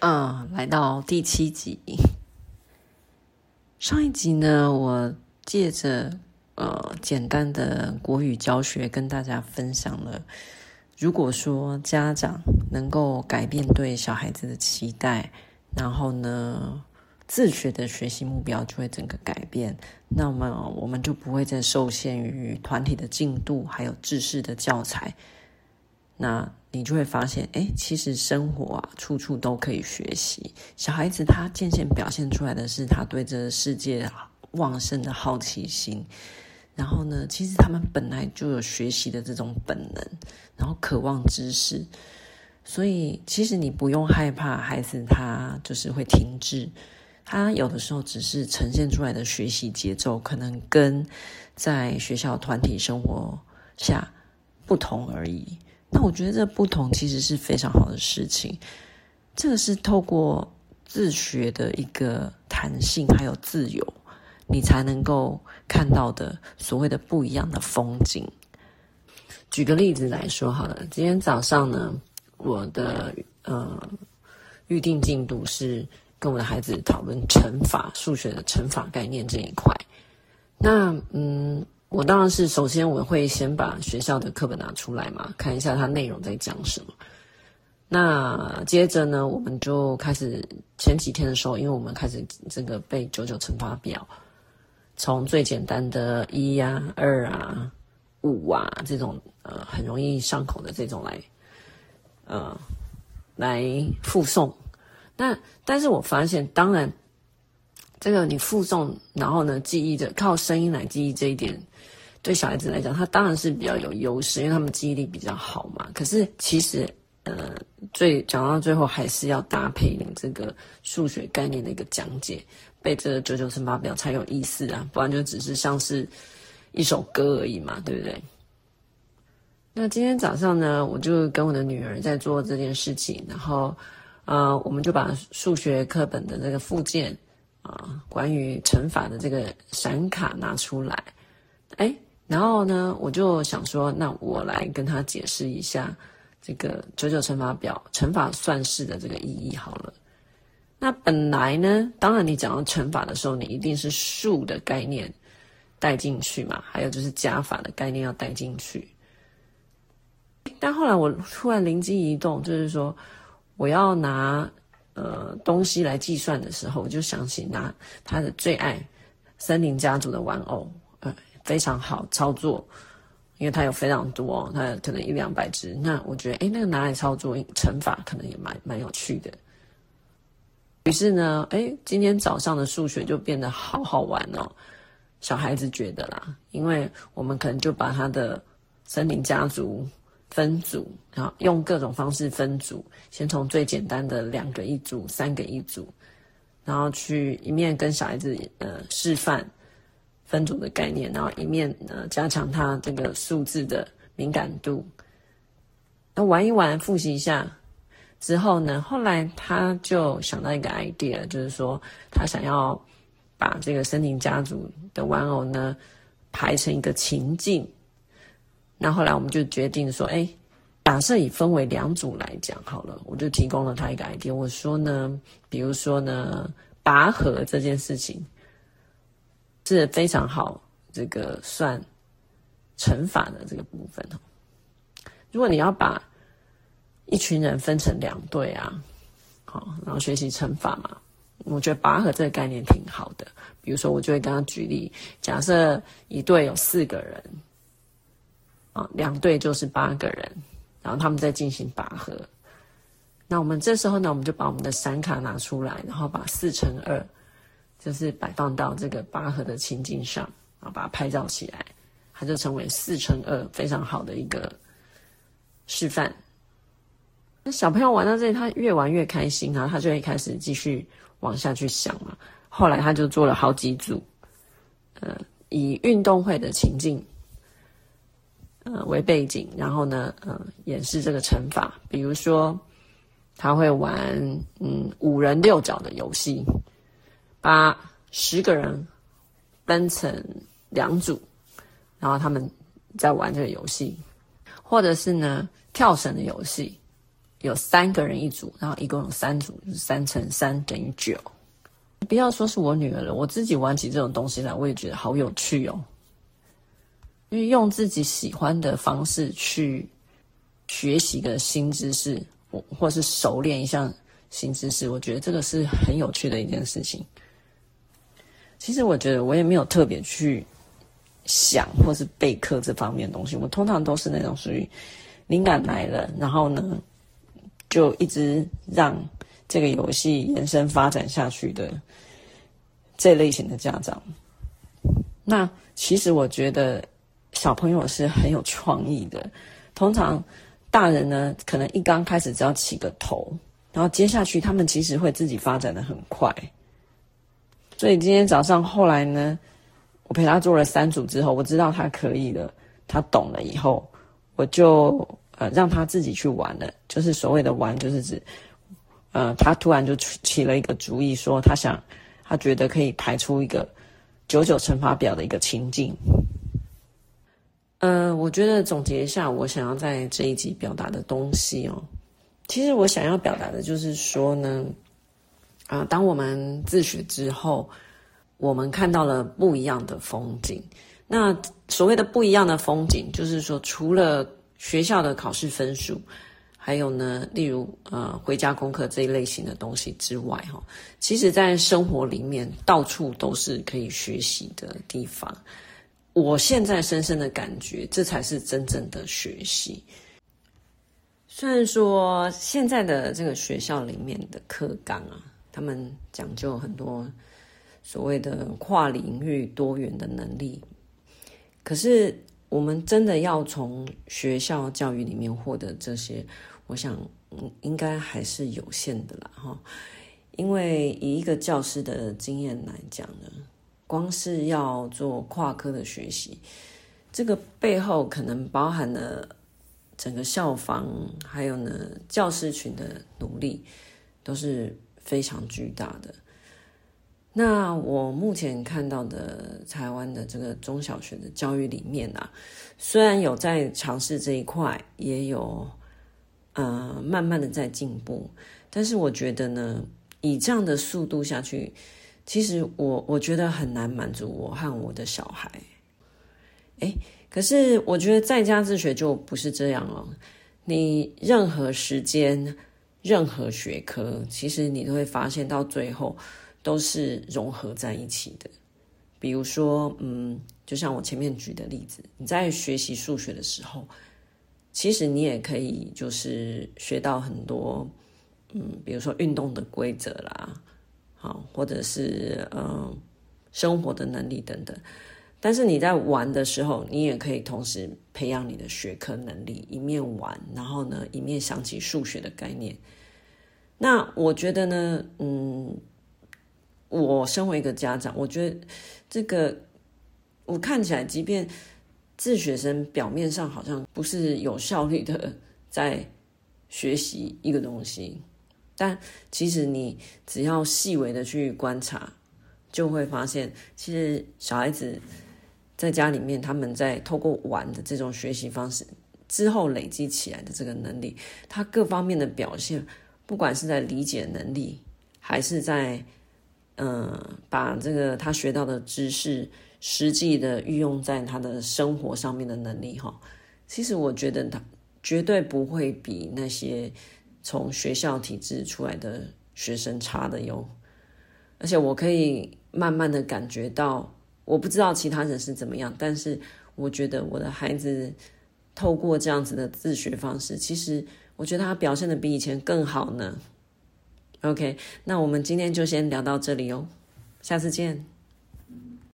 嗯，来到第七集。上一集呢，我借着呃简单的国语教学，跟大家分享了，如果说家长能够改变对小孩子的期待，然后呢，自学的学习目标就会整个改变，那么我们就不会再受限于团体的进度，还有制式的教材。那你就会发现，哎，其实生活啊，处处都可以学习。小孩子他渐渐表现出来的是他对这个世界旺盛的好奇心，然后呢，其实他们本来就有学习的这种本能，然后渴望知识。所以，其实你不用害怕孩子他就是会停滞，他有的时候只是呈现出来的学习节奏可能跟在学校团体生活下不同而已。那我觉得这不同其实是非常好的事情，这个是透过自学的一个弹性还有自由，你才能够看到的所谓的不一样的风景。举个例子来说好了，今天早上呢，我的呃预定进度是跟我的孩子讨论乘法数学的乘法概念这一块。那嗯。我当然是首先我会先把学校的课本拿出来嘛，看一下它内容在讲什么。那接着呢，我们就开始前几天的时候，因为我们开始这个背九九乘法表，从最简单的一啊、二啊、五啊这种呃很容易上口的这种来呃来复诵。那但是我发现，当然这个你复诵，然后呢记忆着靠声音来记忆这一点。对小孩子来讲，他当然是比较有优势，因为他们记忆力比较好嘛。可是其实，呃，最讲到最后还是要搭配你这个数学概念的一个讲解，背这个九九乘法表才有意思啊，不然就只是像是一首歌而已嘛，对不对？那今天早上呢，我就跟我的女儿在做这件事情，然后，呃，我们就把数学课本的这个附件啊，呃，关于乘法的这个闪卡拿出来，哎。然后呢，我就想说，那我来跟他解释一下这个九九乘法表乘法算式的这个意义好了。那本来呢，当然你讲到乘法的时候，你一定是数的概念带进去嘛，还有就是加法的概念要带进去。但后来我突然灵机一动，就是说我要拿呃东西来计算的时候，我就想起拿他的最爱森林家族的玩偶。非常好操作，因为它有非常多，它可能一两百只。那我觉得，诶，那个拿来操作乘法可能也蛮蛮有趣的。于是呢，诶，今天早上的数学就变得好好玩哦。小孩子觉得啦，因为我们可能就把他的森林家族分组，然后用各种方式分组，先从最简单的两个一组、三个一组，然后去一面跟小孩子呃示范。分组的概念，然后一面呃加强他这个数字的敏感度。那玩一玩，复习一下之后呢，后来他就想到一个 idea，就是说他想要把这个森林家族的玩偶呢排成一个情境。那后来我们就决定说，哎，假设以分为两组来讲好了，我就提供了他一个 idea，我说呢，比如说呢，拔河这件事情。是非常好，这个算乘法的这个部分哦。如果你要把一群人分成两队啊，好，然后学习乘法嘛，我觉得拔河这个概念挺好的。比如说，我就会跟他举例，假设一队有四个人，啊，两队就是八个人，然后他们在进行拔河。那我们这时候呢，我们就把我们的闪卡拿出来，然后把四乘二。就是摆放到这个拔河的情境上，啊，把它拍照起来，它就成为四乘二非常好的一个示范。那小朋友玩到这里，他越玩越开心啊，他就会开始继续往下去想嘛。后来他就做了好几组，呃，以运动会的情境，呃为背景，然后呢，呃，演示这个乘法。比如说，他会玩嗯五人六角的游戏。把十个人分成两组，然后他们在玩这个游戏，或者是呢跳绳的游戏，有三个人一组，然后一共有三组，三乘三等于九。不要说是我女儿了，我自己玩起这种东西来，我也觉得好有趣哦。因为用自己喜欢的方式去学习一个新知识，或或是熟练一项新知识，我觉得这个是很有趣的一件事情。其实我觉得我也没有特别去想或是备课这方面东西，我通常都是那种属于灵感来了，然后呢就一直让这个游戏延伸发展下去的这类型的家长。那其实我觉得。小朋友是很有创意的，通常大人呢，可能一刚开始只要起个头，然后接下去他们其实会自己发展的很快。所以今天早上后来呢，我陪他做了三组之后，我知道他可以了，他懂了以后，我就呃让他自己去玩了。就是所谓的玩，就是指呃他突然就起了一个主意，说他想，他觉得可以排出一个九九乘法表的一个情境。呃，我觉得总结一下，我想要在这一集表达的东西哦，其实我想要表达的就是说呢，啊、当我们自学之后，我们看到了不一样的风景。那所谓的不一样的风景，就是说，除了学校的考试分数，还有呢，例如呃回家功课这一类型的东西之外，哈，其实在生活里面到处都是可以学习的地方。我现在深深的感觉，这才是真正的学习。虽然说现在的这个学校里面的课纲啊，他们讲究很多所谓的跨领域多元的能力，可是我们真的要从学校教育里面获得这些，我想应该还是有限的啦，哈。因为以一个教师的经验来讲呢。光是要做跨科的学习，这个背后可能包含了整个校方，还有呢教师群的努力，都是非常巨大的。那我目前看到的台湾的这个中小学的教育里面啊，虽然有在尝试这一块，也有呃慢慢的在进步，但是我觉得呢，以这样的速度下去。其实我我觉得很难满足我和我的小孩，诶，可是我觉得在家自学就不是这样哦。你任何时间、任何学科，其实你都会发现到最后都是融合在一起的。比如说，嗯，就像我前面举的例子，你在学习数学的时候，其实你也可以就是学到很多，嗯，比如说运动的规则啦。或者是嗯，生活的能力等等，但是你在玩的时候，你也可以同时培养你的学科能力，一面玩，然后呢，一面想起数学的概念。那我觉得呢，嗯，我身为一个家长，我觉得这个我看起来，即便自学生表面上好像不是有效率的在学习一个东西。但其实你只要细微的去观察，就会发现，其实小孩子在家里面，他们在透过玩的这种学习方式之后累积起来的这个能力，他各方面的表现，不管是在理解能力，还是在嗯、把这个他学到的知识实际的运用在他的生活上面的能力，哈，其实我觉得他绝对不会比那些。从学校体制出来的学生差的哟，而且我可以慢慢的感觉到，我不知道其他人是怎么样，但是我觉得我的孩子透过这样子的自学方式，其实我觉得他表现的比以前更好呢。OK，那我们今天就先聊到这里哦，下次见。